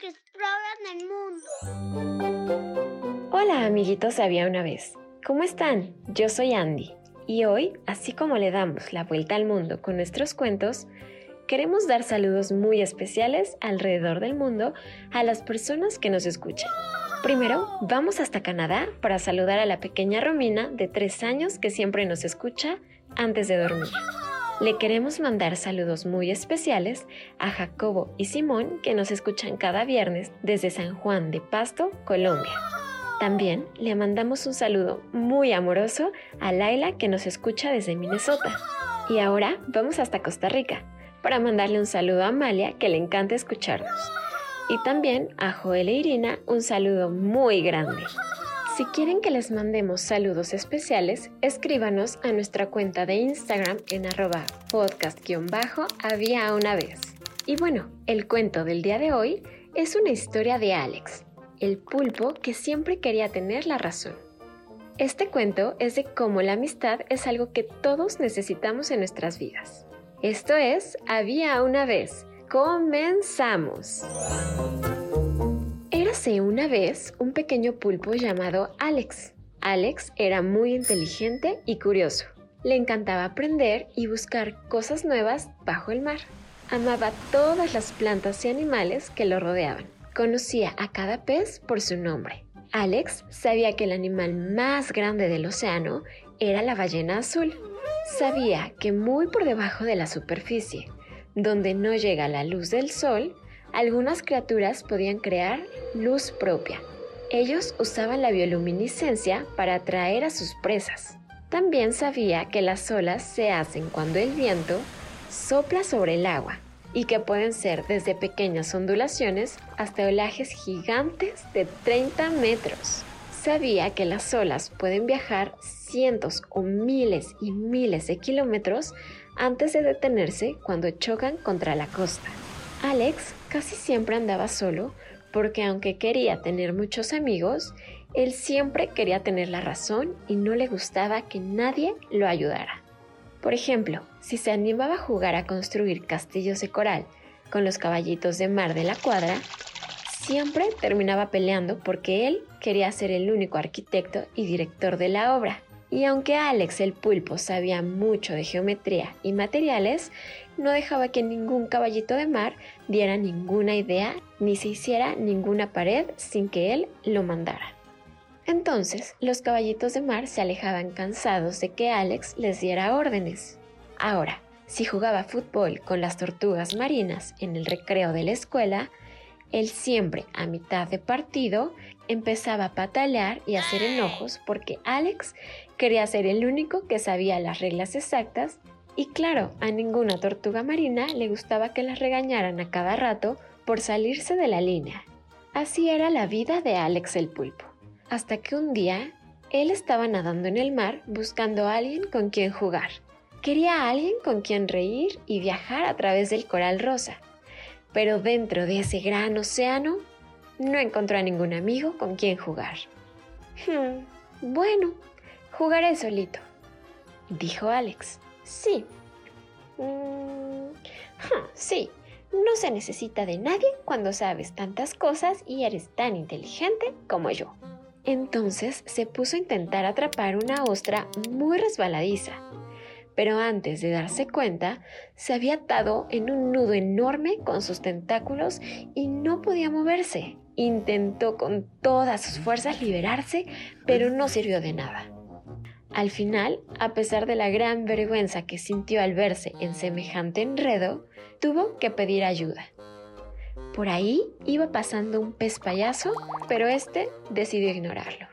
Que exploran el mundo. Hola amiguitos, había una vez. ¿Cómo están? Yo soy Andy y hoy, así como le damos la vuelta al mundo con nuestros cuentos, queremos dar saludos muy especiales alrededor del mundo a las personas que nos escuchan. Primero, vamos hasta Canadá para saludar a la pequeña Romina de tres años que siempre nos escucha antes de dormir. Le queremos mandar saludos muy especiales a Jacobo y Simón que nos escuchan cada viernes desde San Juan de Pasto, Colombia. También le mandamos un saludo muy amoroso a Laila que nos escucha desde Minnesota. Y ahora vamos hasta Costa Rica para mandarle un saludo a Amalia que le encanta escucharnos. Y también a Joel e Irina un saludo muy grande. Si quieren que les mandemos saludos especiales, escríbanos a nuestra cuenta de Instagram en arroba podcast-había una vez. Y bueno, el cuento del día de hoy es una historia de Alex, el pulpo que siempre quería tener la razón. Este cuento es de cómo la amistad es algo que todos necesitamos en nuestras vidas. Esto es Había una vez. Comenzamos. Una vez un pequeño pulpo llamado Alex. Alex era muy inteligente y curioso. Le encantaba aprender y buscar cosas nuevas bajo el mar. Amaba todas las plantas y animales que lo rodeaban. Conocía a cada pez por su nombre. Alex sabía que el animal más grande del océano era la ballena azul. Sabía que muy por debajo de la superficie, donde no llega la luz del sol, algunas criaturas podían crear luz propia. Ellos usaban la bioluminiscencia para atraer a sus presas. También sabía que las olas se hacen cuando el viento sopla sobre el agua y que pueden ser desde pequeñas ondulaciones hasta olajes gigantes de 30 metros. Sabía que las olas pueden viajar cientos o miles y miles de kilómetros antes de detenerse cuando chocan contra la costa. Alex casi siempre andaba solo porque aunque quería tener muchos amigos, él siempre quería tener la razón y no le gustaba que nadie lo ayudara. Por ejemplo, si se animaba a jugar a construir castillos de coral con los caballitos de mar de la cuadra, siempre terminaba peleando porque él quería ser el único arquitecto y director de la obra. Y aunque Alex el pulpo sabía mucho de geometría y materiales, no dejaba que ningún caballito de mar diera ninguna idea ni se hiciera ninguna pared sin que él lo mandara. Entonces, los caballitos de mar se alejaban cansados de que Alex les diera órdenes. Ahora, si jugaba fútbol con las tortugas marinas en el recreo de la escuela, él siempre a mitad de partido empezaba a patalear y a hacer enojos porque Alex quería ser el único que sabía las reglas exactas y claro, a ninguna tortuga marina le gustaba que las regañaran a cada rato por salirse de la línea. Así era la vida de Alex el pulpo. Hasta que un día él estaba nadando en el mar buscando a alguien con quien jugar. Quería a alguien con quien reír y viajar a través del coral rosa. Pero dentro de ese gran océano no encontró a ningún amigo con quien jugar. Hmm, bueno, jugaré solito, dijo Alex. Sí. Mm, sí, no se necesita de nadie cuando sabes tantas cosas y eres tan inteligente como yo. Entonces se puso a intentar atrapar una ostra muy resbaladiza. Pero antes de darse cuenta, se había atado en un nudo enorme con sus tentáculos y no podía moverse. Intentó con todas sus fuerzas liberarse, pero no sirvió de nada. Al final, a pesar de la gran vergüenza que sintió al verse en semejante enredo, tuvo que pedir ayuda. Por ahí iba pasando un pez payaso, pero este decidió ignorarlo.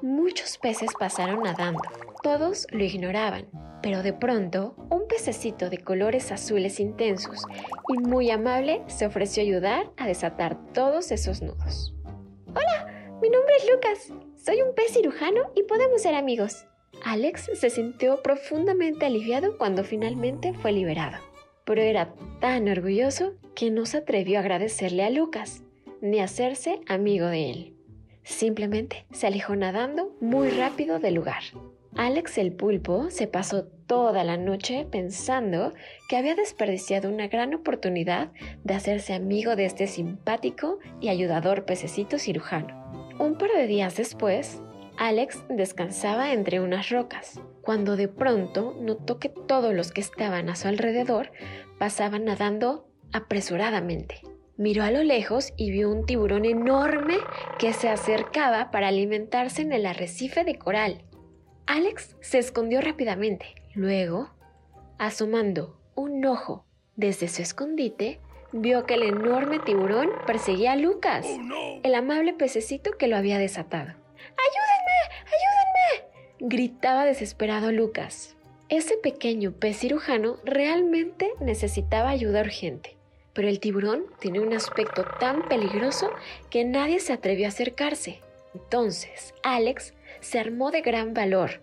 Muchos peces pasaron nadando, todos lo ignoraban, pero de pronto un pececito de colores azules intensos y muy amable se ofreció ayudar a desatar todos esos nudos. Hola, mi nombre es Lucas, soy un pez cirujano y podemos ser amigos. Alex se sintió profundamente aliviado cuando finalmente fue liberado, pero era tan orgulloso que no se atrevió a agradecerle a Lucas ni a hacerse amigo de él. Simplemente se alejó nadando muy rápido del lugar. Alex el pulpo se pasó toda la noche pensando que había desperdiciado una gran oportunidad de hacerse amigo de este simpático y ayudador pececito cirujano. Un par de días después, Alex descansaba entre unas rocas, cuando de pronto notó que todos los que estaban a su alrededor pasaban nadando apresuradamente. Miró a lo lejos y vio un tiburón enorme que se acercaba para alimentarse en el arrecife de coral. Alex se escondió rápidamente. Luego, asomando un ojo desde su escondite, vio que el enorme tiburón perseguía a Lucas, oh, el amable pececito que lo había desatado. ¡Ayúdenme! Gritaba desesperado Lucas. Ese pequeño pez cirujano realmente necesitaba ayuda urgente, pero el tiburón tiene un aspecto tan peligroso que nadie se atrevió a acercarse. Entonces, Alex se armó de gran valor.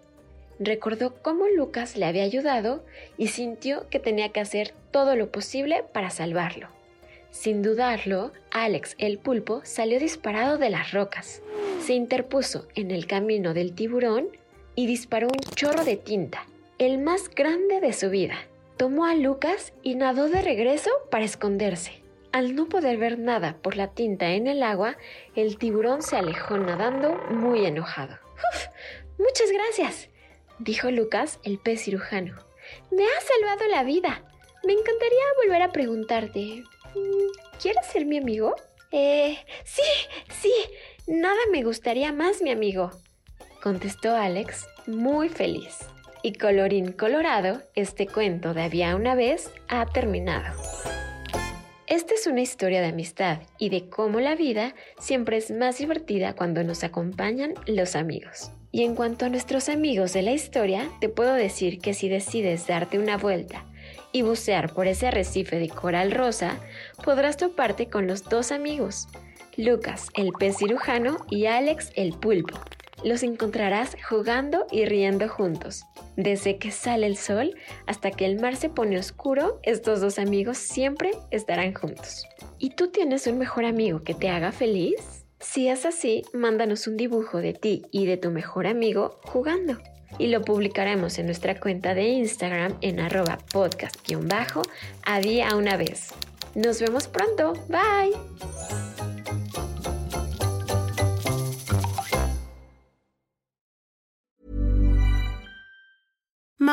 Recordó cómo Lucas le había ayudado y sintió que tenía que hacer todo lo posible para salvarlo. Sin dudarlo, Alex el pulpo salió disparado de las rocas. Se interpuso en el camino del tiburón y disparó un chorro de tinta, el más grande de su vida. Tomó a Lucas y nadó de regreso para esconderse. Al no poder ver nada por la tinta en el agua, el tiburón se alejó nadando muy enojado. ¡Uf! Muchas gracias, dijo Lucas, el pez cirujano. Me has salvado la vida. Me encantaría volver a preguntarte. Mm, ¿Quieres ser mi amigo? Eh, sí, sí. Nada me gustaría más, mi amigo, contestó Alex, muy feliz. Y colorín colorado, este cuento de había una vez ha terminado. Esta es una historia de amistad y de cómo la vida siempre es más divertida cuando nos acompañan los amigos. Y en cuanto a nuestros amigos de la historia, te puedo decir que si decides darte una vuelta y bucear por ese arrecife de coral rosa, podrás toparte con los dos amigos, Lucas, el pez cirujano, y Alex, el pulpo. Los encontrarás jugando y riendo juntos. Desde que sale el sol hasta que el mar se pone oscuro, estos dos amigos siempre estarán juntos. ¿Y tú tienes un mejor amigo que te haga feliz? Si es así, mándanos un dibujo de ti y de tu mejor amigo jugando. Y lo publicaremos en nuestra cuenta de Instagram en arroba podcast-a día una vez. Nos vemos pronto. Bye.